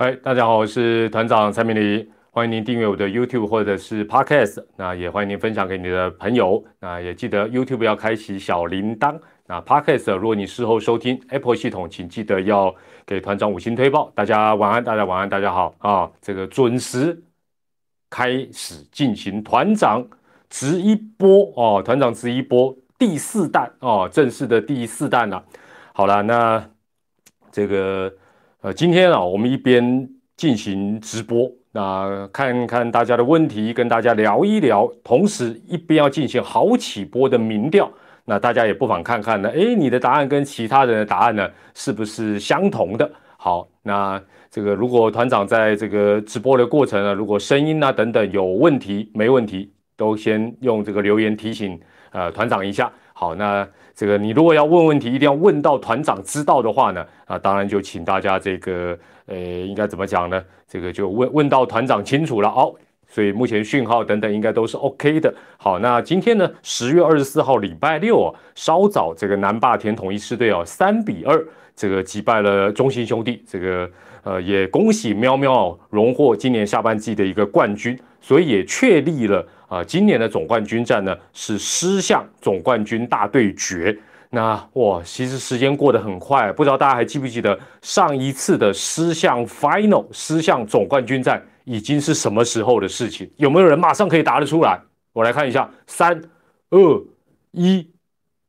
嗨，大家好，我是团长蔡明礼，欢迎您订阅我的 YouTube 或者是 Podcast，那也欢迎您分享给你的朋友，那也记得 YouTube 要开启小铃铛，那 Podcast 如果你事后收听 Apple 系统，请记得要给团长五星推报。大家晚安，大家晚安，大家好啊，这个准时开始进行团长直一波哦，团长直一波第四弹哦，正式的第四弹了。好了，那这个。呃，今天啊，我们一边进行直播，那看看大家的问题，跟大家聊一聊，同时一边要进行好起波的民调，那大家也不妨看看呢，哎，你的答案跟其他人的答案呢，是不是相同的？好，那这个如果团长在这个直播的过程呢，如果声音啊等等有问题，没问题，都先用这个留言提醒呃团长一下。好，那。这个你如果要问问题，一定要问到团长知道的话呢，啊，当然就请大家这个，呃，应该怎么讲呢？这个就问问到团长清楚了哦。所以目前讯号等等应该都是 OK 的。好，那今天呢，十月二十四号礼拜六啊，稍早这个南霸天统一师队哦，三比二这个击败了中信兄弟，这个呃也恭喜喵喵荣获今年下半季的一个冠军，所以也确立了。啊，今年的总冠军战呢是狮象总冠军大对决。那哇，其实时间过得很快，不知道大家还记不记得上一次的狮象 final 狮象总冠军战已经是什么时候的事情？有没有人马上可以答得出来？我来看一下，三、二、一，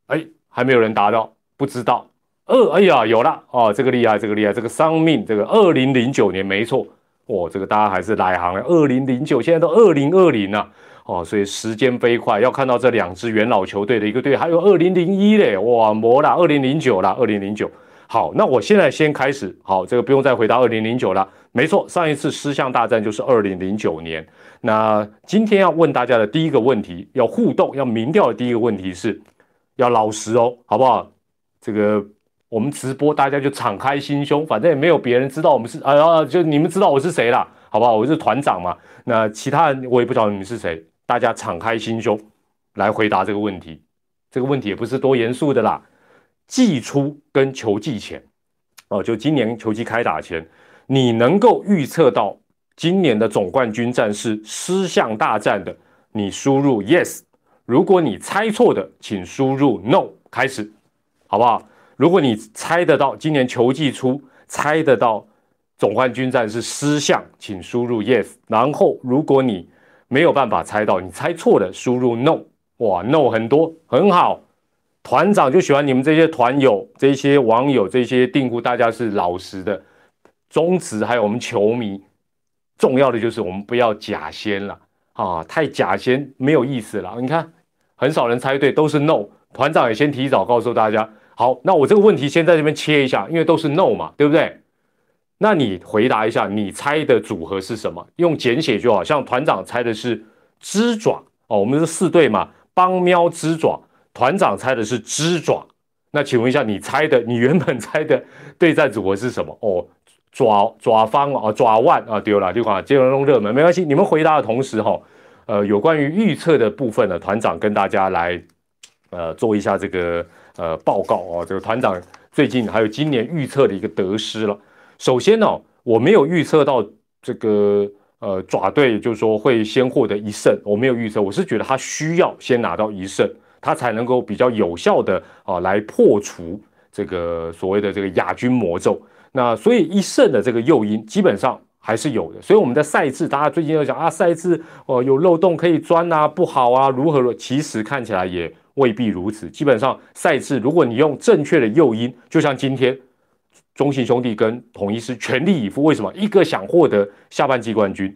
哎，还没有人答到，不知道。二，哎呀，有了哦，这个厉害，这个厉害，这个丧命，这个二零零九年没错，哇，这个大家还是来行了。二零零九，现在都二零二零了。哦，所以时间飞快，要看到这两支元老球队的一个队，还有二零零一嘞，哇，魔啦，二零零九啦，二零零九。好，那我现在先开始，好，这个不用再回答二零零九了。没错，上一次狮象大战就是二零零九年。那今天要问大家的第一个问题，要互动，要民调的第一个问题是，要老实哦，好不好？这个我们直播，大家就敞开心胸，反正也没有别人知道我们是，啊，就你们知道我是谁啦，好不好？我是团长嘛。那其他人我也不知道你们是谁。大家敞开心胸来回答这个问题，这个问题也不是多严肃的啦。季初跟球季前，哦，就今年球季开打前，你能够预测到今年的总冠军战是狮象大战的，你输入 yes；如果你猜错的，请输入 no。开始，好不好？如果你猜得到今年球季初猜得到总冠军战是狮象，请输入 yes。然后，如果你没有办法猜到，你猜错的输入 no，哇 no 很多很好，团长就喜欢你们这些团友、这些网友、这些订户，大家是老实的、忠实，还有我们球迷，重要的就是我们不要假先了啊，太假先没有意思了。你看很少人猜对，都是 no，团长也先提早告诉大家。好，那我这个问题先在这边切一下，因为都是 no 嘛，对不对？那你回答一下，你猜的组合是什么？用简写就好，像团长猜的是鸡爪哦，我们是四队嘛，帮喵鸡爪，团长猜的是鸡爪。那请问一下，你猜的，你原本猜的对战组合是什么？哦，爪爪方啊，爪腕啊，丢了，丢款，接着弄热门，没关系。你们回答的同时哈，呃，有关于预测的部分呢，团长跟大家来呃做一下这个呃报告哦，这个团长最近还有今年预测的一个得失了。首先呢，我没有预测到这个呃爪队，就是说会先获得一胜，我没有预测，我是觉得他需要先拿到一胜，他才能够比较有效的啊来破除这个所谓的这个亚军魔咒。那所以一胜的这个诱因基本上还是有的。所以我们的赛制，大家最近又讲啊，赛制哦有漏洞可以钻啊，不好啊，如何？其实看起来也未必如此。基本上赛制，如果你用正确的诱因，就像今天。中信兄弟跟统一是全力以赴，为什么？一个想获得下半季冠军，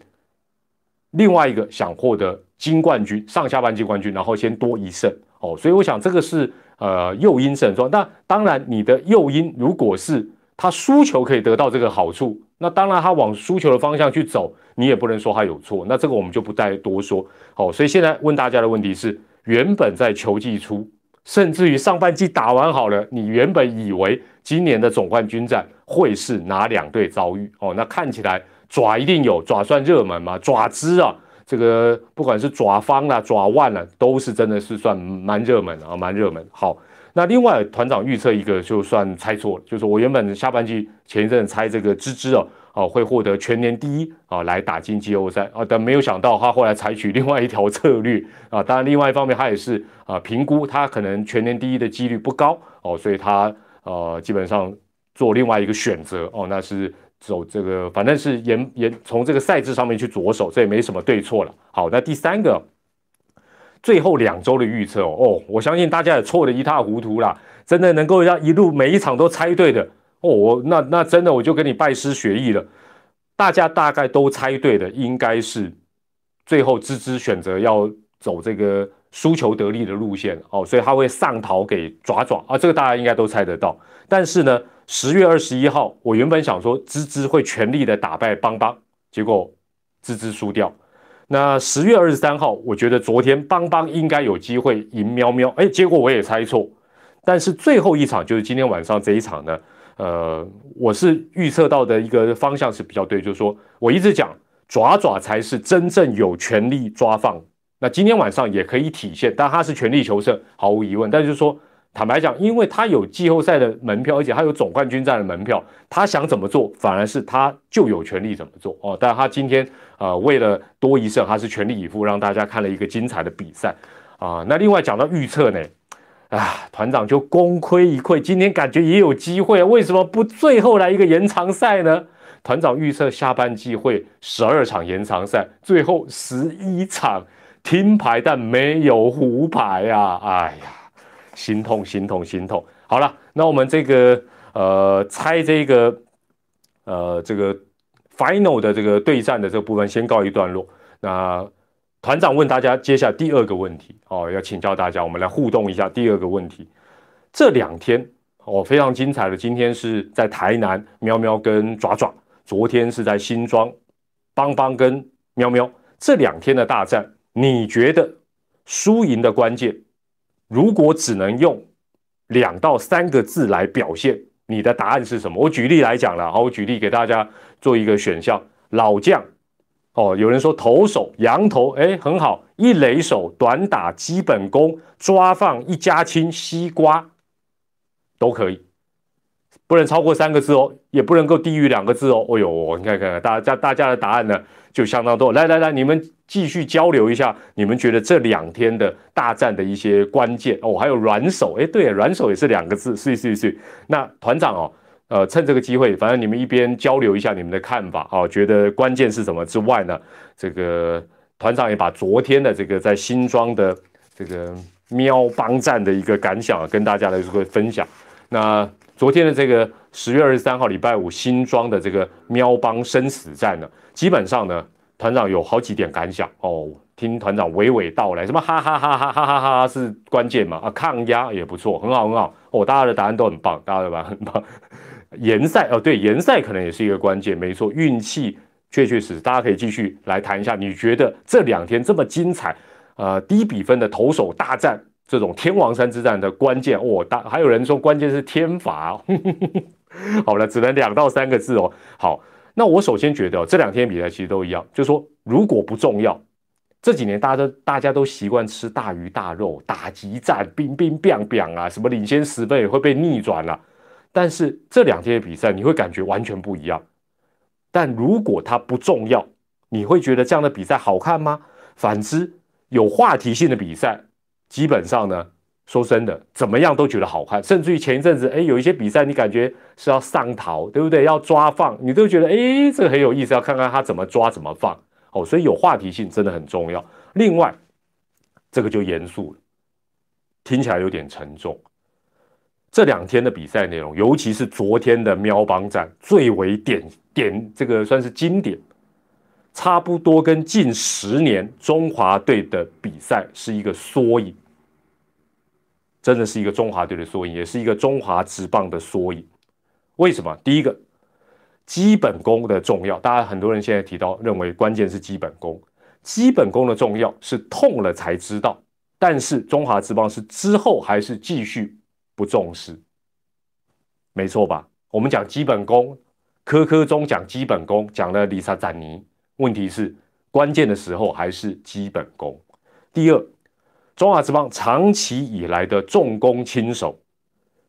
另外一个想获得金冠军，上下半季冠军，然后先多一胜哦。所以我想这个是呃诱因是很重要。那当然，你的诱因如果是他输球可以得到这个好处，那当然他往输球的方向去走，你也不能说他有错。那这个我们就不再多说。好，所以现在问大家的问题是：原本在球季初。甚至于上半季打完好了，你原本以为今年的总冠军战会是哪两队遭遇？哦，那看起来爪一定有爪算热门嘛？爪子啊，这个不管是爪方啦、爪腕啦，都是真的是算蛮热门啊，蛮热门。好，那另外团长预测一个就算猜错了，就是我原本下半季前一阵猜这个芝芝哦，哦会获得全年第一啊来打进季后赛啊，但没有想到他后来采取另外一条策略啊。当然，另外一方面他也是啊评估他可能全年第一的几率不高哦，所以他呃基本上做另外一个选择哦，那是走这个反正是沿沿从这个赛制上面去着手，这也没什么对错了。好，那第三个。最后两周的预测哦，我相信大家也错得一塌糊涂啦。真的能够让一路每一场都猜对的哦，我那那真的我就跟你拜师学艺了。大家大概都猜对的，应该是最后芝芝选择要走这个输球得利的路线哦，所以他会上逃给爪爪啊，这个大家应该都猜得到。但是呢，十月二十一号，我原本想说芝芝会全力的打败邦邦，结果芝芝输掉。那十月二十三号，我觉得昨天邦邦应该有机会赢喵喵，哎，结果我也猜错。但是最后一场就是今天晚上这一场呢，呃，我是预测到的一个方向是比较对，就是说我一直讲爪爪才是真正有权力抓放。那今天晚上也可以体现，但他是全力求胜，毫无疑问。但就是说。坦白讲，因为他有季后赛的门票，而且他有总冠军战的门票，他想怎么做，反而是他就有权利怎么做哦。但他今天呃，为了多一胜，他是全力以赴，让大家看了一个精彩的比赛啊。那另外讲到预测呢，啊，团长就功亏一篑，今天感觉也有机会，为什么不最后来一个延长赛呢？团长预测下半季会十二场延长赛，最后十一场听牌，但没有胡牌啊！哎呀。心痛，心痛，心痛。好了，那我们这个呃猜这个呃这个 final 的这个对战的这个部分先告一段落。那团长问大家，接下来第二个问题哦，要请教大家，我们来互动一下。第二个问题，这两天哦非常精彩的，今天是在台南喵喵跟爪爪，昨天是在新庄邦邦跟喵喵，这两天的大战，你觉得输赢的关键？如果只能用两到三个字来表现，你的答案是什么？我举例来讲了，好，我举例给大家做一个选项：老将，哦，有人说投手羊头，哎，很好，一垒手短打基本功抓放一家亲西瓜都可以，不能超过三个字哦，也不能够低于两个字哦。哦呦，你看看大家大家的答案呢？就相当多，来来来，你们继续交流一下，你们觉得这两天的大战的一些关键哦，还有软手，哎，对，软手也是两个字，是是是。那团长哦，呃，趁这个机会，反正你们一边交流一下你们的看法哦，觉得关键是什么之外呢？这个团长也把昨天的这个在新庄的这个喵帮战的一个感想啊跟大家来做分享。那昨天的这个十月二十三号礼拜五新庄的这个喵帮生死战呢？基本上呢，团长有好几点感想哦。听团长娓娓道来，什么哈哈哈哈哈哈哈是关键嘛？啊，抗压也不错，很好很好哦。大家的答案都很棒，大家的答案很棒。延赛哦，对，延赛可能也是一个关键，没错。运气确确实实，大家可以继续来谈一下。你觉得这两天这么精彩，呃，低比分的投手大战，这种天王山之战的关键哦，大还有人说关键是天罚。好了，只能两到三个字哦。好。那我首先觉得这两天比赛其实都一样，就是说如果不重要，这几年大家都大家都习惯吃大鱼大肉，打击战，兵兵变变啊，什么领先十倍会被逆转了。但是这两天的比赛你会感觉完全不一样。但如果它不重要，你会觉得这样的比赛好看吗？反之，有话题性的比赛，基本上呢。说真的，怎么样都觉得好看，甚至于前一阵子，哎，有一些比赛你感觉是要上逃，对不对？要抓放，你都觉得，哎，这个很有意思，要看看他怎么抓怎么放。哦，所以有话题性真的很重要。另外，这个就严肃了，听起来有点沉重。这两天的比赛内容，尤其是昨天的喵帮战，最为点点这个算是经典，差不多跟近十年中华队的比赛是一个缩影。真的是一个中华队的缩影，也是一个中华职棒的缩影。为什么？第一个，基本功的重要，大家很多人现在提到，认为关键是基本功。基本功的重要是痛了才知道，但是中华职棒是之后还是继续不重视？没错吧？我们讲基本功，科科中讲基本功，讲了丽莎赞尼。问题是关键的时候还是基本功。第二。中华之棒长期以来的重攻轻守，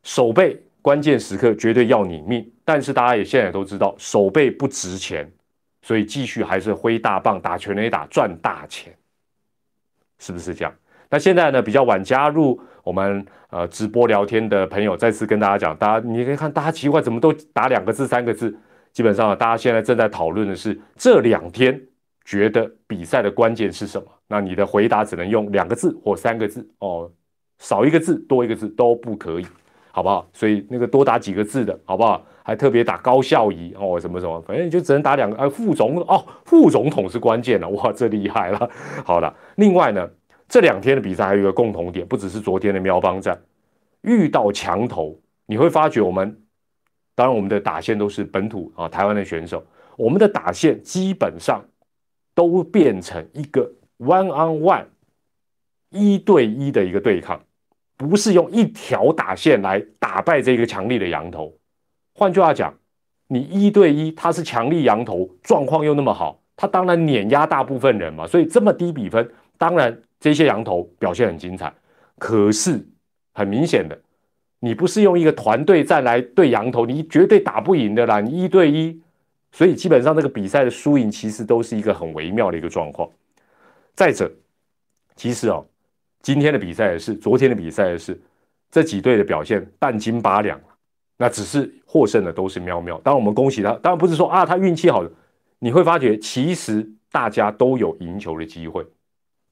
守备关键时刻绝对要你命，但是大家也现在都知道，手背不值钱，所以继续还是挥大棒打全垒打赚大钱，是不是这样？那现在呢，比较晚加入我们呃直播聊天的朋友，再次跟大家讲，大家你可以看，大家奇怪怎么都打两个字、三个字，基本上大家现在正在讨论的是这两天觉得比赛的关键是什么？那你的回答只能用两个字或三个字哦，少一个字多一个字都不可以，好不好？所以那个多打几个字的好不好？还特别打高效仪哦，什么什么，反正你就只能打两个。呃，副总哦，副总统是关键了，哇，这厉害了。好了，另外呢。这两天的比赛还有一个共同点，不只是昨天的喵邦战，遇到强头，你会发觉我们，当然我们的打线都是本土啊台湾的选手，我们的打线基本上都变成一个 one on one 一对一的一个对抗，不是用一条打线来打败这个强力的羊头。换句话讲，你一对一，他是强力羊头，状况又那么好，他当然碾压大部分人嘛，所以这么低比分，当然。这些羊头表现很精彩，可是很明显的，你不是用一个团队战来对羊头，你绝对打不赢的啦。你一对一，所以基本上这个比赛的输赢其实都是一个很微妙的一个状况。再者，其实哦，今天的比赛也是，昨天的比赛也是，这几队的表现半斤八两那只是获胜的都是喵喵，当然我们恭喜他，当然不是说啊他运气好，你会发觉其实大家都有赢球的机会。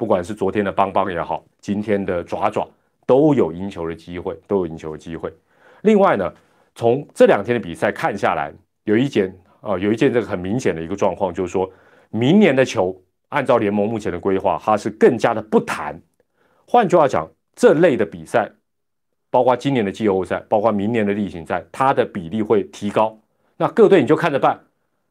不管是昨天的邦邦也好，今天的爪爪都有赢球的机会，都有赢球的机会。另外呢，从这两天的比赛看下来，有一件啊，有一件这个很明显的一个状况，就是说明年的球，按照联盟目前的规划，它是更加的不谈。换句话讲，这类的比赛，包括今年的季后赛，包括明年的例行赛，它的比例会提高。那各队你就看着办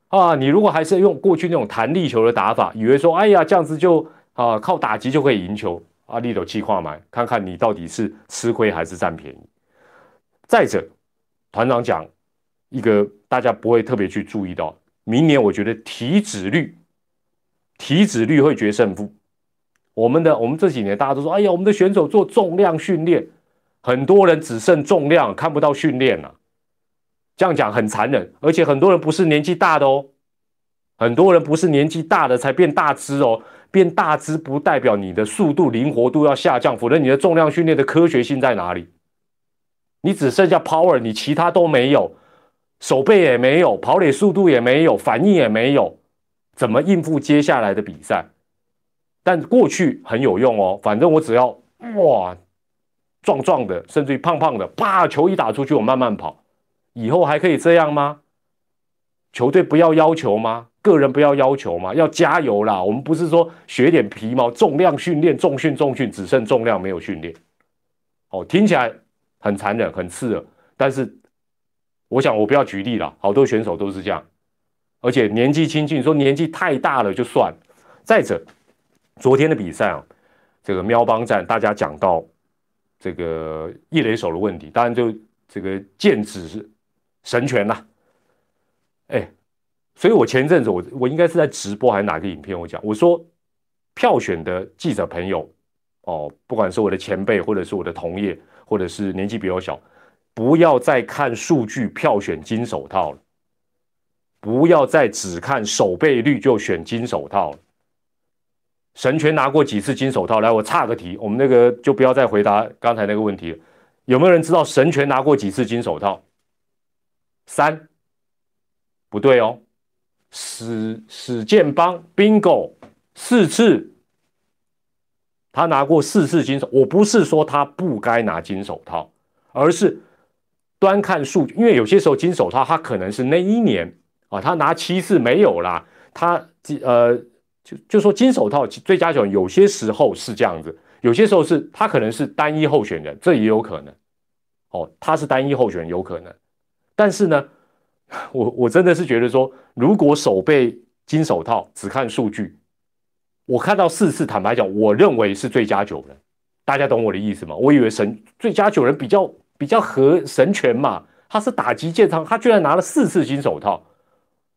啊。你如果还是用过去那种弹力球的打法，以为说，哎呀，这样子就。啊，靠打击就可以赢球啊！力斗气跨买，看看你到底是吃亏还是占便宜。再者，团长讲一个大家不会特别去注意到，明年我觉得体脂率，体脂率会决胜负。我们的我们这几年大家都说，哎呀，我们的选手做重量训练，很多人只剩重量，看不到训练了。这样讲很残忍，而且很多人不是年纪大的哦，很多人不是年纪大的才变大只哦。变大只不代表你的速度灵活度要下降，否则你的重量训练的科学性在哪里？你只剩下 power，你其他都没有，手背也没有，跑垒速度也没有，反应也没有，怎么应付接下来的比赛？但过去很有用哦，反正我只要哇壮壮的，甚至于胖胖的，啪球一打出去我慢慢跑，以后还可以这样吗？球队不要要求吗？个人不要要求嘛，要加油啦！我们不是说学点皮毛，重量训练，重训重训，只剩重量没有训练。哦，听起来很残忍，很刺耳。但是我想我不要举例了，好多选手都是这样，而且年纪轻轻，说年纪太大了就算。再者，昨天的比赛啊，这个喵邦战，大家讲到这个一垒手的问题，当然就这个剑指神拳呐，哎。所以我前一阵子，我我应该是在直播还是哪个影片？我讲我说，票选的记者朋友，哦，不管是我的前辈，或者是我的同业，或者是年纪比我小，不要再看数据票选金手套了，不要再只看守备率就选金手套了。神权拿过几次金手套？来，我岔个题，我们那个就不要再回答刚才那个问题了。有没有人知道神权拿过几次金手套？三，不对哦。史史建邦 bingo 四次，他拿过四次金手。我不是说他不该拿金手套，而是端看数据。因为有些时候金手套他可能是那一年啊，他拿七次没有啦。他呃就就说金手套最佳球员有些时候是这样子，有些时候是他可能是单一候选人，这也有可能。哦，他是单一候选人有可能，但是呢。我我真的是觉得说，如果手背金手套只看数据，我看到四次，坦白讲，我认为是最佳九人。大家懂我的意思吗？我以为神最佳九人比较比较合神权嘛，他是打击健康，他居然拿了四次金手套。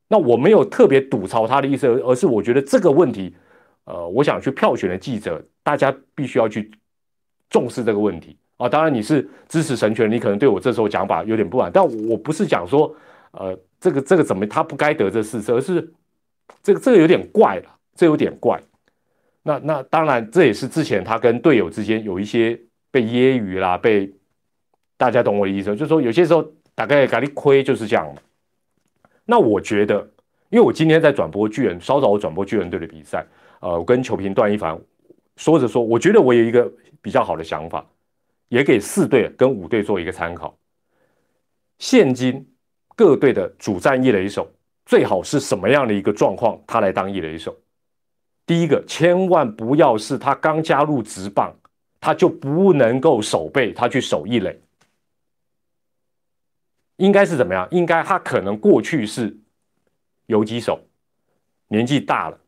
那我没有特别吐槽他的意思，而是我觉得这个问题，呃，我想去票选的记者，大家必须要去重视这个问题。啊。当然你是支持神权，你可能对我这时候讲法有点不满，但我不是讲说，呃，这个这个怎么他不该得这四次，而是这个这个有点怪了，这有点怪。那那当然这也是之前他跟队友之间有一些被揶揄啦，被大家懂我的意思，就是说有些时候大概给你亏就是这样。那我觉得，因为我今天在转播巨人，稍早我转播巨人队的比赛，呃，我跟球评段一凡说着说，我觉得我有一个比较好的想法，也给四队跟五队做一个参考。现今各队的主战一垒手最好是什么样的一个状况，他来当一垒手？第一个，千万不要是他刚加入职棒，他就不能够守备，他去守一垒。应该是怎么样？应该他可能过去是游击手，年纪大了，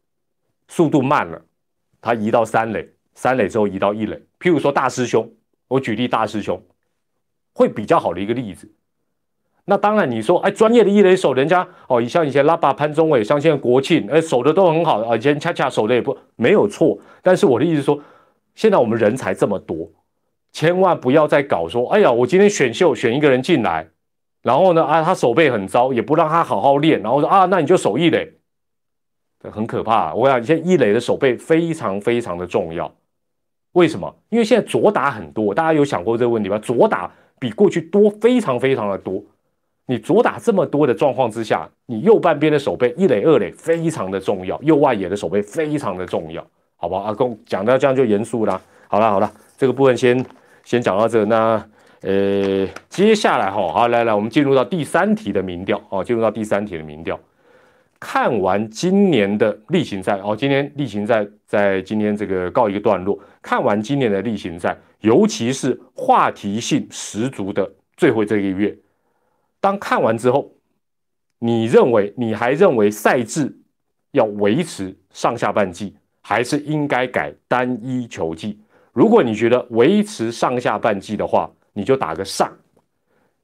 速度慢了，他移到三垒，三垒之后移到一垒。譬如说大师兄，我举例大师兄，会比较好的一个例子。那当然你说，哎，专业的一垒手，人家哦，像以前拉巴潘宗伟，像现在国庆，哎，守的都很好啊，以前恰恰守的也不没有错。但是我的意思说，现在我们人才这么多，千万不要再搞说，哎呀，我今天选秀选一个人进来。然后呢？啊，他手背很糟，也不让他好好练。然后说啊，那你就守一垒，很可怕。我想，现在一垒的手背非常非常的重要。为什么？因为现在左打很多，大家有想过这个问题吗？左打比过去多，非常非常的多。你左打这么多的状况之下，你右半边的手背一垒、二垒非常的重要，右外野的手背非常的重要，好不好？阿公讲到这样就严肃了。好了好了，这个部分先先讲到这。那。呃，接下来哈，好来来，我们进入到第三题的民调哦，进入到第三题的民调。看完今年的例行赛哦，今天例行赛在今天这个告一个段落。看完今年的例行赛，尤其是话题性十足的最后这个月，当看完之后，你认为你还认为赛制要维持上下半季，还是应该改单一球季？如果你觉得维持上下半季的话，你就打个上，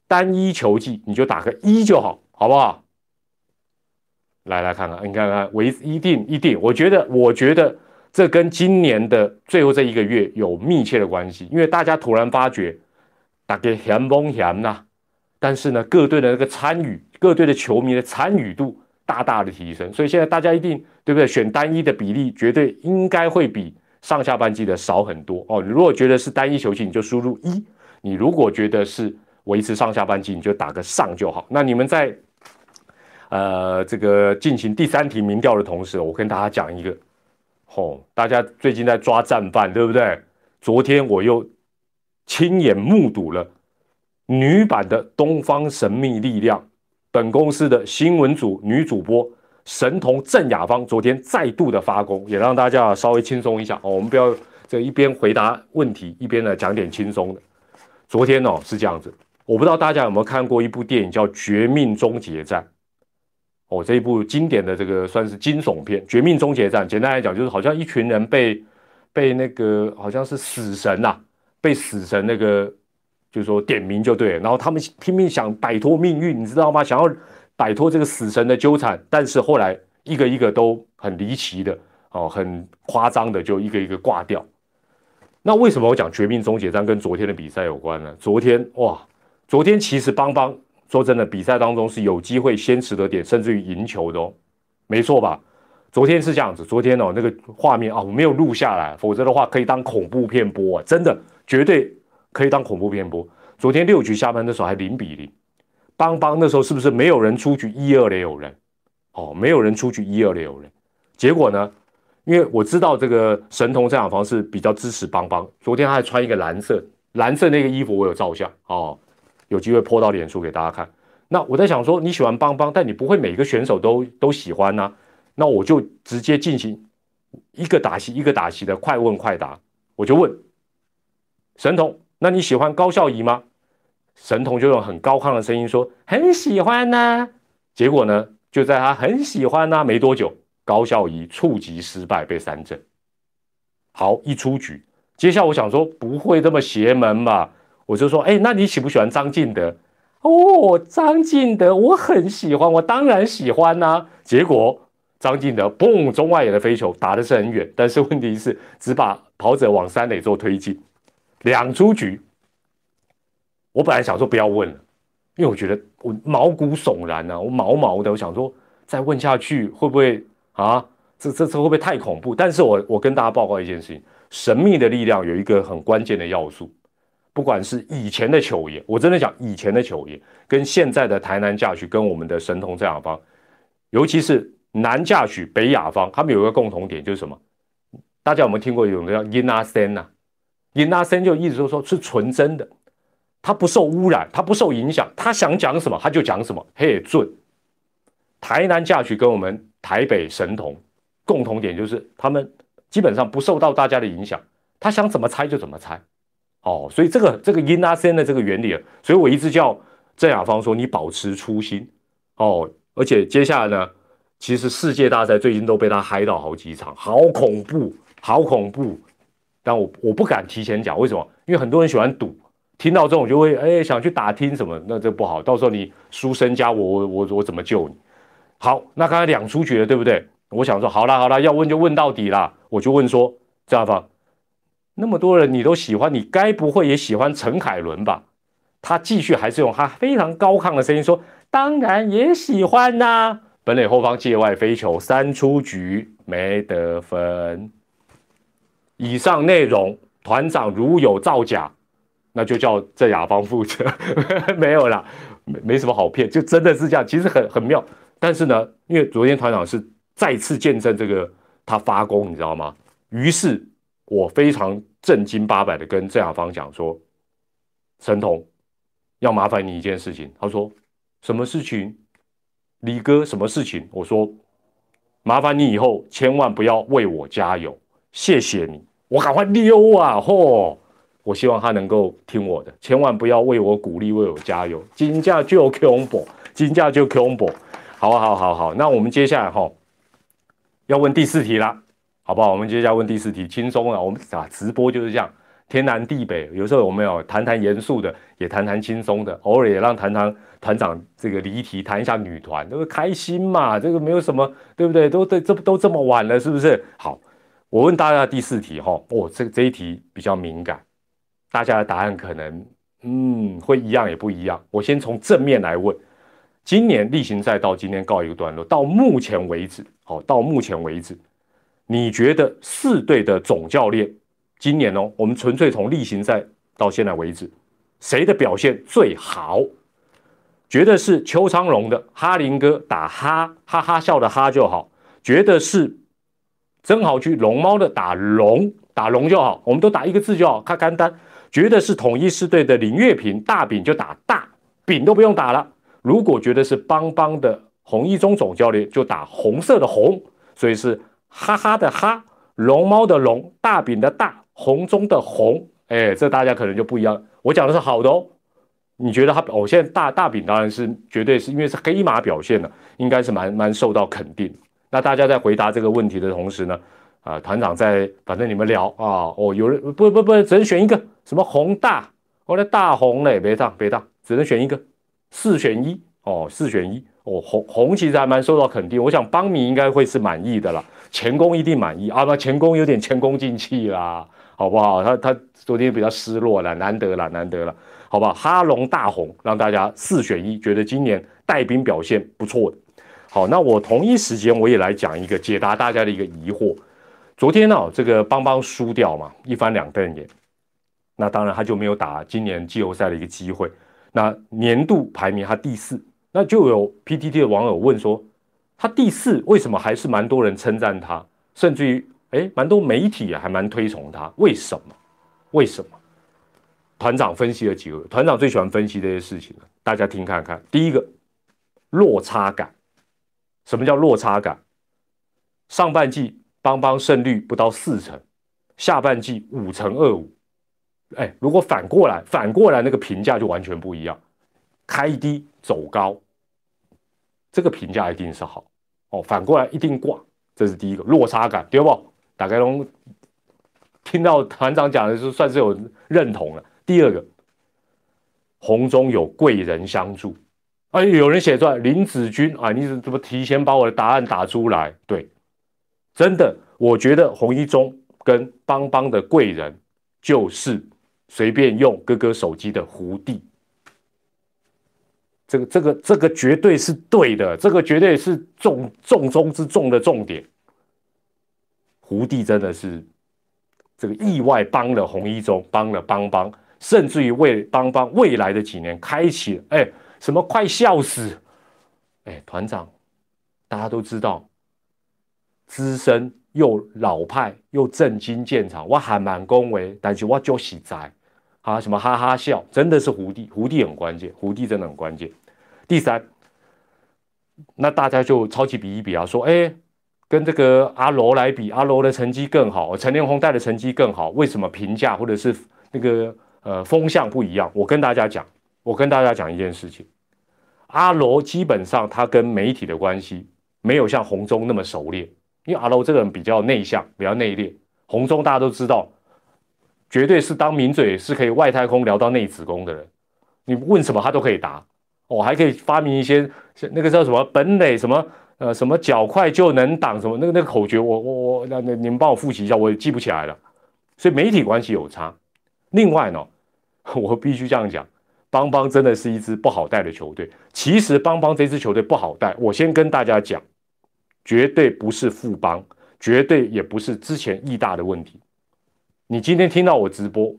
单一球季你就打个一就好，好不好？来来看看，你看看，维一定一定，我觉得我觉得这跟今年的最后这一个月有密切的关系，因为大家突然发觉打个咸崩咸呐，但是呢，各队的那个参与，各队的球迷的参与度大大的提升，所以现在大家一定对不对？选单一的比例绝对应该会比上下半季的少很多哦。你如果觉得是单一球星，你就输入一。你如果觉得是维持上下半季，你就打个上就好。那你们在呃这个进行第三题民调的同时，我跟大家讲一个，吼，大家最近在抓战犯，对不对？昨天我又亲眼目睹了女版的《东方神秘力量》，本公司的新闻组女主播神童郑雅芳，昨天再度的发功，也让大家稍微轻松一下哦。我们不要这一边回答问题，一边呢讲点轻松的。昨天哦是这样子，我不知道大家有没有看过一部电影叫《绝命终结战》哦，这一部经典的这个算是惊悚片，《绝命终结战》简单来讲就是好像一群人被被那个好像是死神呐，被死神那个就是说点名就对，然后他们拼命想摆脱命运，你知道吗？想要摆脱这个死神的纠缠，但是后来一个一个都很离奇的哦，很夸张的就一个一个挂掉。那为什么我讲绝命终结战跟昨天的比赛有关呢？昨天哇，昨天其实邦邦说真的，比赛当中是有机会先取得点，甚至于赢球的哦，没错吧？昨天是这样子，昨天哦那个画面啊，我没有录下来，否则的话可以当恐怖片播啊，真的绝对可以当恐怖片播。昨天六局下班的时候还零比零，邦邦那时候是不是没有人出局，一二垒有人？哦，没有人出局，一二垒有人，结果呢？因为我知道这个神童这样方式比较支持邦邦，昨天他还穿一个蓝色蓝色那个衣服，我有照相哦，有机会泼到脸书给大家看。那我在想说，你喜欢邦邦，但你不会每个选手都都喜欢呢？那我就直接进行一个打席一个打席的快问快答，我就问神童，那你喜欢高孝仪吗？神童就用很高亢的声音说很喜欢呐。结果呢，就在他很喜欢呐没多久。高孝仪触及失败被三振，好一出局。接下来我想说不会这么邪门吧？我就说，哎，那你喜不喜欢张进德？哦，张进德我很喜欢，我当然喜欢呐。结果张进德嘣，中外野的飞球打的是很远，但是问题是只把跑者往三垒做推进，两出局，我本来想说不要问了，因为我觉得我毛骨悚然啊，我毛毛的，我想说再问下去会不会啊？这这这会不会太恐怖？但是我我跟大家报告一件事情，神秘的力量有一个很关键的要素，不管是以前的球爷，我真的讲以前的球爷，跟现在的台南驾许，跟我们的神童这雅方，尤其是南驾许北雅方，他们有一个共同点就是什么？大家有没有听过有个叫 In a Sen 呐？In a Sen 就意思说说是纯真的，他不受污染，他不受影响，他想讲什么他就讲什么。嘿，准。台南嫁娶跟我们台北神童共同点就是他们基本上不受到大家的影响，他想怎么猜就怎么猜。哦，所以这个这个 In a Sen 的这个原理，所以我一直叫郑雅芳说你保持初心。哦，而且接下来呢，其实世界大赛最近都被他嗨到好几场，好恐怖。好恐怖，但我我不敢提前讲，为什么？因为很多人喜欢赌，听到这种就会哎想去打听什么，那这不好，到时候你输身家，我我我我怎么救你？好，那刚才两出局了，对不对？我想说，好啦好啦，要问就问到底啦，我就问说，张亚芳，那么多人你都喜欢，你该不会也喜欢陈凯伦吧？他继续还是用他非常高亢的声音说，当然也喜欢呐。本垒后方界外飞球，三出局没得分。以上内容，团长如有造假，那就叫郑雅芳负责。没有啦，没没什么好骗，就真的是这样。其实很很妙，但是呢，因为昨天团长是再次见证这个他发功，你知道吗？于是我非常正经八百的跟郑雅芳讲说：“神童，要麻烦你一件事情。”他说：“什么事情？李哥，什么事情？”我说：“麻烦你以后千万不要为我加油。”谢谢你，我赶快溜啊！嚯，我希望他能够听我的，千万不要为我鼓励，为我加油。金价就 combo，金价就 combo，好好好好。那我们接下来哈，要问第四题啦，好不好？我们接下来问第四题，轻松啊。我们啊，直播就是这样，天南地北，有时候我们有谈谈严肃的，也谈谈轻松的，偶尔也让谈谈团长这个离题，谈一下女团，都是开心嘛。这个没有什么，对不对？都对，这都这么晚了，是不是？好。我问大家第四题哈，哦，这这一题比较敏感，大家的答案可能嗯会一样也不一样。我先从正面来问，今年例行赛到今天告一个段落，到目前为止，好，到目前为止，你觉得四队的总教练今年哦，我们纯粹从例行赛到现在为止，谁的表现最好？觉得是邱昌荣的哈林哥打哈哈哈笑的哈就好，觉得是。曾豪区龙猫的打龙打龙就好，我们都打一个字就好，看干单。觉得是统一狮队的林月平大饼就打大饼都不用打了。如果觉得是邦邦的洪一中总教练就打红色的红，所以是哈哈的哈，龙猫的龙，大饼的大，红中的红。哎，这大家可能就不一样。我讲的是好的哦，你觉得他哦？现在大大饼当然是绝对是因为是黑马表现了，应该是蛮蛮受到肯定。那大家在回答这个问题的同时呢，啊，团长在，反正你们聊啊，哦，有人不不不，只能选一个，什么红大，我的大红嘞，别大别大，只能选一个，四选一哦，四选一哦，红红其实还蛮受到肯定，我想邦米应该会是满意的啦，前功一定满意啊，不，前功有点前功尽弃啦，好不好？他他昨天比较失落了，难得了，难得了，好不好？哈龙大红让大家四选一，觉得今年带兵表现不错的。好，那我同一时间我也来讲一个解答大家的一个疑惑。昨天呢，这个邦邦输掉嘛，一翻两瞪眼，那当然他就没有打今年季后赛的一个机会。那年度排名他第四，那就有 PTT 的网友问说，他第四为什么还是蛮多人称赞他，甚至于哎，蛮多媒体还蛮推崇他，为什么？为什么？团长分析了几个，团长最喜欢分析这些事情了，大家听看看。第一个，落差感。什么叫落差感？上半季邦邦胜率不到四成，下半季五成二五。哎，如果反过来，反过来那个评价就完全不一样，开低走高，这个评价一定是好哦。反过来一定挂，这是第一个落差感，对不？打开龙听到团长讲的是算是有认同了。第二个，红中有贵人相助。哎，有人写出来林子君啊，你怎么提前把我的答案打出来？对，真的，我觉得洪一中跟邦邦的贵人就是随便用哥哥手机的胡弟这个这个这个绝对是对的，这个绝对是重重中之重的重点。胡帝真的是这个意外帮了洪一中，帮了邦邦，甚至于为邦邦未来的几年开启，哎，什么快笑死！哎，团长，大家都知道，资深又老派又正经见长，我还蛮恭维，但是我就喜在。啊，什么哈哈笑，真的是胡帝，胡帝很关键，胡帝真的很关键。第三，那大家就超级比一比啊，说，哎，跟这个阿罗来比，阿罗的成绩更好，陈连红带的成绩更好，为什么评价或者是那个呃风向不一样？我跟大家讲，我跟大家讲一件事情，阿罗基本上他跟媒体的关系没有像洪忠那么熟练，因为阿罗这个人比较内向，比较内敛，洪忠大家都知道。绝对是当名嘴是可以外太空聊到内子宫的人，你问什么他都可以答哦，还可以发明一些那个叫什么本垒什么呃什么脚快就能挡什么那个那个口诀，我我我那那你们帮我复习一下，我也记不起来了。所以媒体关系有差。另外呢，我必须这样讲，邦邦真的是一支不好带的球队。其实邦邦这支球队不好带，我先跟大家讲，绝对不是富邦，绝对也不是之前义大的问题。你今天听到我直播，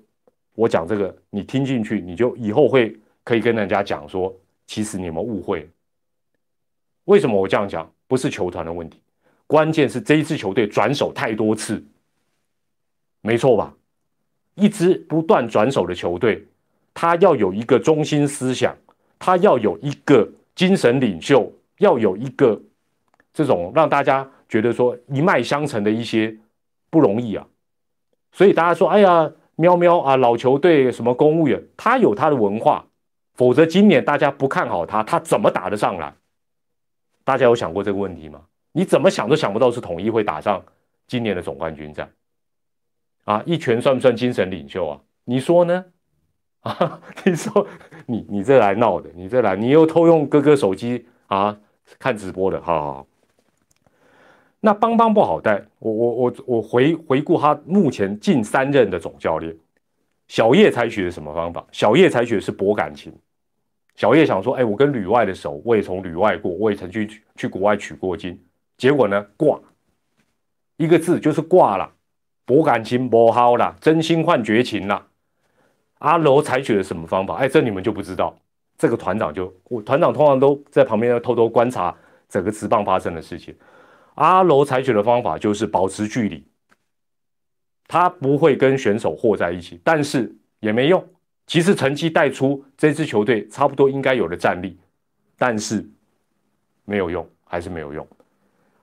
我讲这个，你听进去，你就以后会可以跟人家讲说，其实你们误会。为什么我这样讲？不是球团的问题，关键是这一支球队转手太多次，没错吧？一支不断转手的球队，他要有一个中心思想，他要有一个精神领袖，要有一个这种让大家觉得说一脉相承的一些不容易啊。所以大家说，哎呀，喵喵啊，老球队什么公务员，他有他的文化，否则今年大家不看好他，他怎么打得上来？大家有想过这个问题吗？你怎么想都想不到是统一会打上今年的总冠军战啊！一拳算不算精神领袖啊？你说呢？啊，你说你你这来闹的，你这来，你又偷用哥哥手机啊看直播的，好好。那邦邦不好带，我我我我回回顾他目前近三任的总教练，小叶采取的什么方法？小叶采取的是博感情。小叶想说，哎，我跟旅外的熟，我也从旅外过，我也曾去去国外取过经，结果呢，挂一个字就是挂了，博感情不好了，真心换绝情了。阿楼采取了什么方法？哎，这你们就不知道。这个团长就我团长通常都在旁边要偷偷观察整个职棒发生的事情。阿楼采取的方法就是保持距离，他不会跟选手和在一起，但是也没用。其实成绩带出这支球队差不多应该有的战力，但是没有用，还是没有用。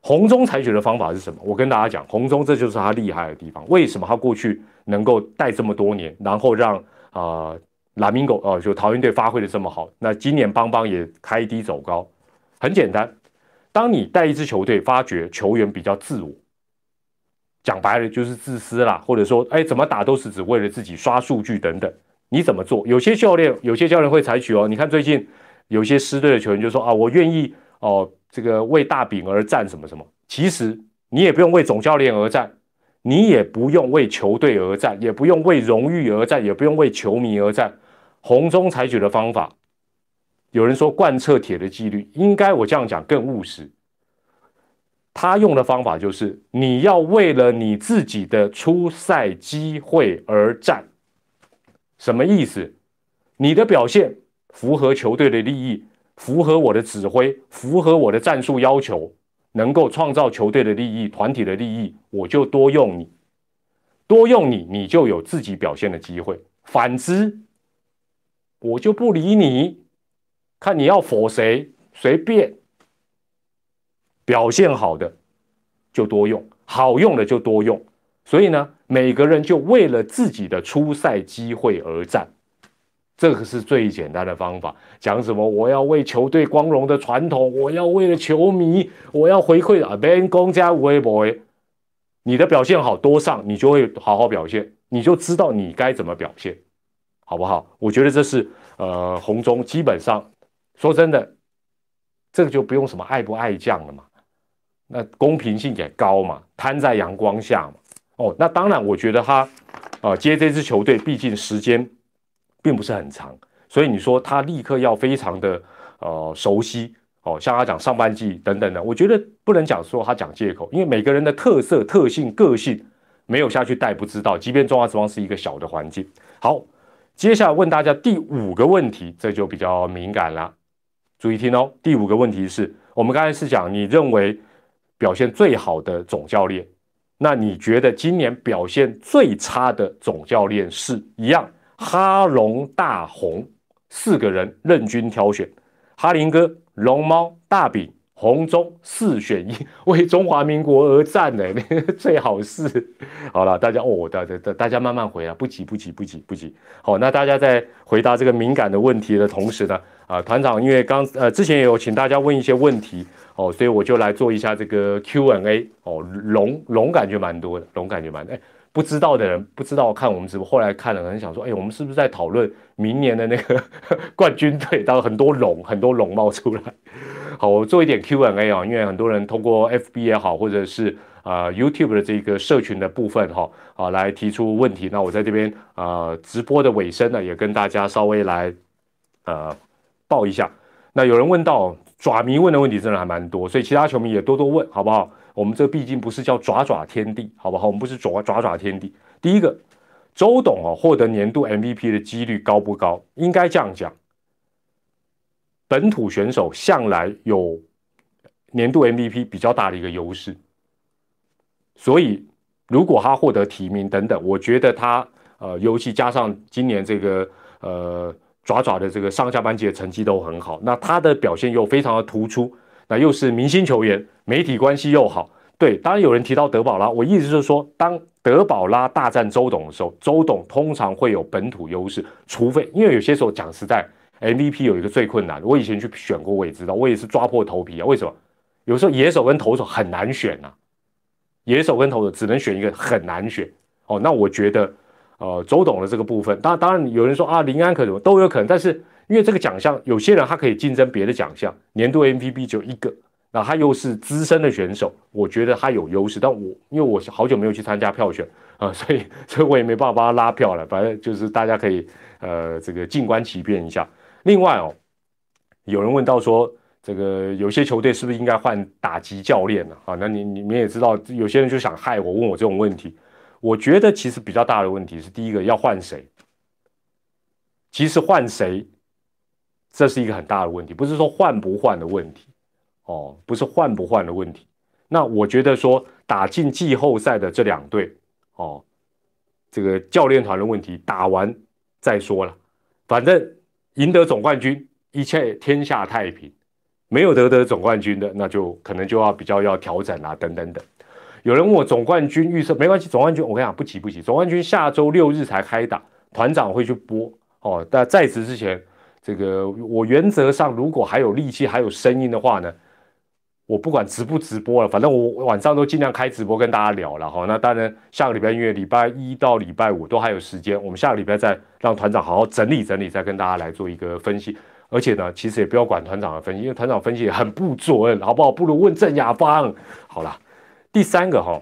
红中采取的方法是什么？我跟大家讲，红中这就是他厉害的地方。为什么他过去能够带这么多年，然后让啊蓝明狗哦就桃园队发挥的这么好？那今年邦邦也开低走高，很简单。当你带一支球队，发觉球员比较自我，讲白了就是自私啦，或者说，哎，怎么打都是只为了自己刷数据等等。你怎么做？有些教练，有些教练会采取哦。你看最近有些师队的球员就说啊，我愿意哦，这个为大饼而战什么什么。其实你也不用为总教练而战，你也不用为球队而战，也不用为荣誉而战，也不用为球迷而战。红中采取的方法。有人说贯彻铁的纪律，应该我这样讲更务实。他用的方法就是，你要为了你自己的出赛机会而战。什么意思？你的表现符合球队的利益，符合我的指挥，符合我的战术要求，能够创造球队的利益、团体的利益，我就多用你，多用你，你就有自己表现的机会。反之，我就不理你。看你要否谁，随便表现好的就多用，好用的就多用。所以呢，每个人就为了自己的出赛机会而战，这个是最简单的方法。讲什么？我要为球队光荣的传统，我要为了球迷，我要回馈啊！别人公家微博，你的表现好多上，你就会好好表现，你就知道你该怎么表现，好不好？我觉得这是呃，红中基本上。说真的，这个就不用什么爱不爱将了嘛，那公平性也高嘛，摊在阳光下嘛。哦，那当然，我觉得他啊接这支球队，毕竟时间并不是很长，所以你说他立刻要非常的呃熟悉哦，像他讲上半季等等的，我觉得不能讲说他讲借口，因为每个人的特色、特性、个性没有下去带不知道。即便中华之邦是一个小的环境，好，接下来问大家第五个问题，这就比较敏感了，注意听哦。第五个问题是我们刚才是讲你认为表现最好的总教练。那你觉得今年表现最差的总教练是一样？哈龙、大红四个人任君挑选，哈林哥、龙猫、大饼、红中四选一，为中华民国而战呢，最好是好了。大家哦，大大大家慢慢回啊，不急不急不急不急。好，那大家在回答这个敏感的问题的同时呢，啊，团长因为刚呃之前也有请大家问一些问题。哦，所以我就来做一下这个 Q&A 哦，龙龙感觉蛮多的，龙感觉蛮哎，不知道的人不知道看我们直播，后来看了很想说，哎，我们是不是在讨论明年的那个 冠军队？当很多龙，很多龙冒出来。好，我做一点 Q&A 啊，因为很多人通过 FB 也好，或者是啊 YouTube 的这个社群的部分哈啊来提出问题。那我在这边啊直播的尾声呢，也跟大家稍微来呃报一下。那有人问到。爪迷问的问题真的还蛮多，所以其他球迷也多多问，好不好？我们这毕竟不是叫爪爪天地，好不好？我们不是爪爪爪天地。第一个，周董哦，获得年度 MVP 的几率高不高？应该这样讲，本土选手向来有年度 MVP 比较大的一个优势，所以如果他获得提名等等，我觉得他呃，尤其加上今年这个呃。爪爪的这个上下半季的成绩都很好，那他的表现又非常的突出，那又是明星球员，媒体关系又好。对，当然有人提到德保拉，我意思就是说，当德保拉大战周董的时候，周董通常会有本土优势，除非因为有些时候讲实在，MVP 有一个最困难，我以前去选过，我也知道，我也是抓破头皮啊。为什么？有时候野手跟投手很难选呐，野手跟投手只能选一个，很难选。哦，那我觉得。呃，周董的这个部分，当当然有人说啊，林安可能都有可能，但是因为这个奖项，有些人他可以竞争别的奖项，年度 MVP 只有一个，那他又是资深的选手，我觉得他有优势。但我因为我是好久没有去参加票选啊，所以所以我也没办法帮他拉票了。反正就是大家可以呃这个静观其变一下。另外哦，有人问到说，这个有些球队是不是应该换打击教练呢？啊，那你你们也知道，有些人就想害我，问我这种问题。我觉得其实比较大的问题是，第一个要换谁？其实换谁，这是一个很大的问题，不是说换不换的问题，哦，不是换不换的问题。那我觉得说打进季后赛的这两队，哦，这个教练团的问题打完再说了，反正赢得总冠军，一切天下太平；没有得得总冠军的，那就可能就要比较要调整啊，等等等。有人问我总冠军预测，没关系，总冠军我跟你讲不急不急，总冠军下周六日才开打，团长会去播哦。但在此之前，这个我原则上如果还有力气还有声音的话呢，我不管直不直播了，反正我晚上都尽量开直播跟大家聊了哈。那当然下个礼拜因为礼拜一到礼拜五都还有时间，我们下个礼拜再让团长好好整理整理，再跟大家来做一个分析。而且呢，其实也不要管团长的分析，因为团长分析也很不准，好不好？不如问郑雅芳。好了。第三个哈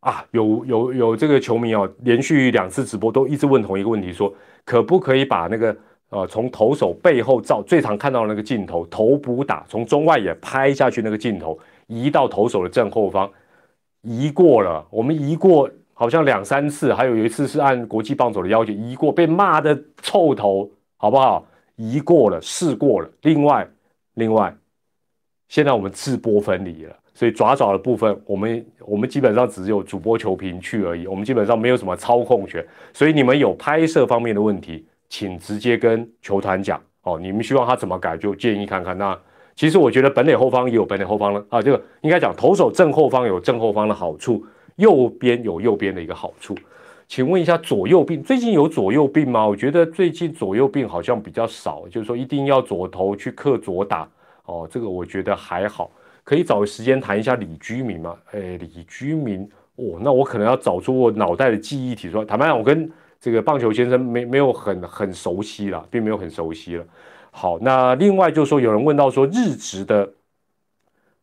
啊，有有有这个球迷哦，连续两次直播都一直问同一个问题，说可不可以把那个呃从投手背后照最常看到的那个镜头，头补打从中外野拍下去那个镜头移到投手的正后方，移过了，我们移过好像两三次，还有有一次是按国际棒球的要求移过，被骂的臭头，好不好？移过了，试过了。另外，另外，现在我们自播分离了。所以爪爪的部分，我们我们基本上只有主播球评去而已，我们基本上没有什么操控权。所以你们有拍摄方面的问题，请直接跟球团讲哦。你们希望他怎么改，就建议看看。那其实我觉得本垒后方也有本垒后方的啊，这个应该讲投手正后方有正后方的好处，右边有右边的一个好处。请问一下左右病最近有左右病吗？我觉得最近左右病好像比较少，就是说一定要左投去克左打哦，这个我觉得还好。可以找个时间谈一下李居民吗？哎，李居民哦，那我可能要找出我脑袋的记忆体说，坦白讲，我跟这个棒球先生没没有很很熟悉了，并没有很熟悉了。好，那另外就是说，有人问到说日职的，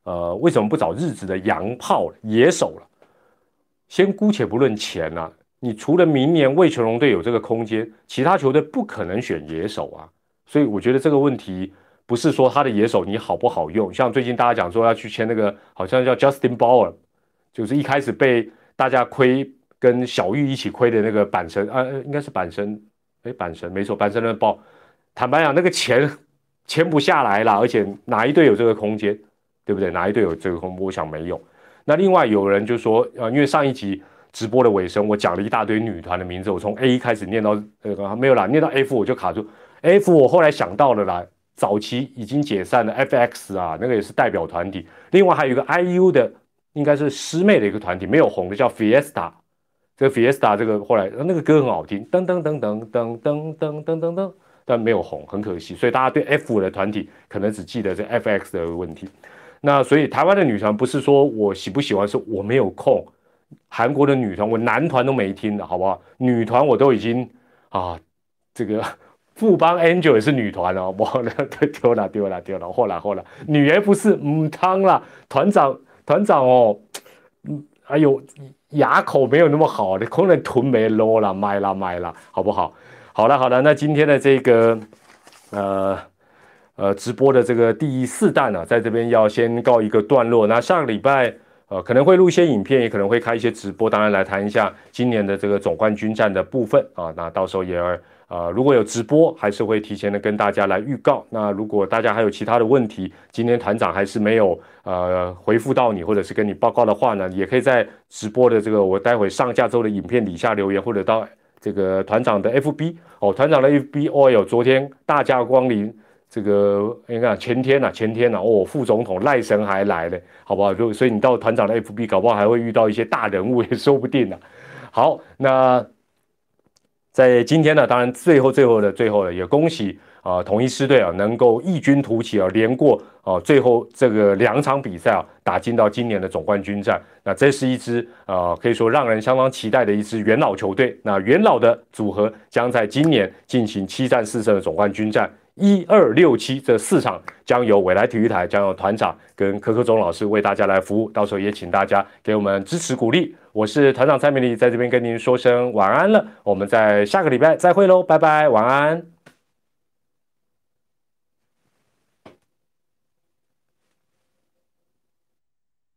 呃，为什么不找日职的洋炮野手了？先姑且不论钱啊，你除了明年魏全龙队有这个空间，其他球队不可能选野手啊，所以我觉得这个问题。不是说他的野手你好不好用。像最近大家讲说要去签那个，好像叫 Justin Bauer，就是一开始被大家亏跟小玉一起亏的那个板神啊，应该是板神，哎，板神没错，板神的报。坦白讲，那个钱签不下来了，而且哪一队有这个空间，对不对？哪一队有这个空？我想没有。那另外有人就说，呃，因为上一集直播的尾声，我讲了一大堆女团的名字，我从 A 一开始念到那个没有啦，念到 F 我就卡住。F 我后来想到了啦，早期已经解散的 FX 啊，那个也是代表团体。另外还有一个 IU 的，应该是师妹的一个团体，没有红的叫 Fiesta。这个 Fiesta 这个后来那个歌很好听，噔噔噔噔噔噔噔噔噔噔，但没有红，很可惜。所以大家对 F 的团体可能只记得这 FX 的问题。那所以台湾的女团不是说我喜不喜欢，是我没有空。韩国的女团我男团都没听的好不好？女团我都已经啊，这个富邦 Angel 也是女团哦，我了 丢了丢了丢了，后来后来女 F 是母汤了，团长团长哦，嗯，哎呦，牙口没有那么好你，可能臀没落了，卖了卖了，好不好？好了好了，那今天的这个呃。呃，直播的这个第四弹呢，在这边要先告一个段落。那上个礼拜，呃，可能会录一些影片，也可能会开一些直播，当然来谈一下今年的这个总冠军战的部分啊。那到时候也呃，如果有直播，还是会提前的跟大家来预告。那如果大家还有其他的问题，今天团长还是没有呃回复到你，或者是跟你报告的话呢，也可以在直播的这个我待会上架之后的影片底下留言，或者到这个团长的 FB 哦，团长的 FB 哦哟，昨天大驾光临。这个你看前天呐，前天呐，哦，副总统赖神还来了，好不好？就所以你到团长的 FB，搞不好还会遇到一些大人物，也说不定呢。好，那在今天呢，当然最后最后的最后呢，也恭喜啊统一狮队啊能够异军突起啊，连过啊最后这个两场比赛啊，打进到今年的总冠军战。那这是一支啊可以说让人相当期待的一支元老球队。那元老的组合将在今年进行七战四胜的总冠军战。一二六七这四场将由未来体育台将由团长跟柯柯忠老师为大家来服务，到时候也请大家给我们支持鼓励。我是团长蔡美丽，在这边跟您说声晚安了，我们在下个礼拜再会喽，拜拜，晚安。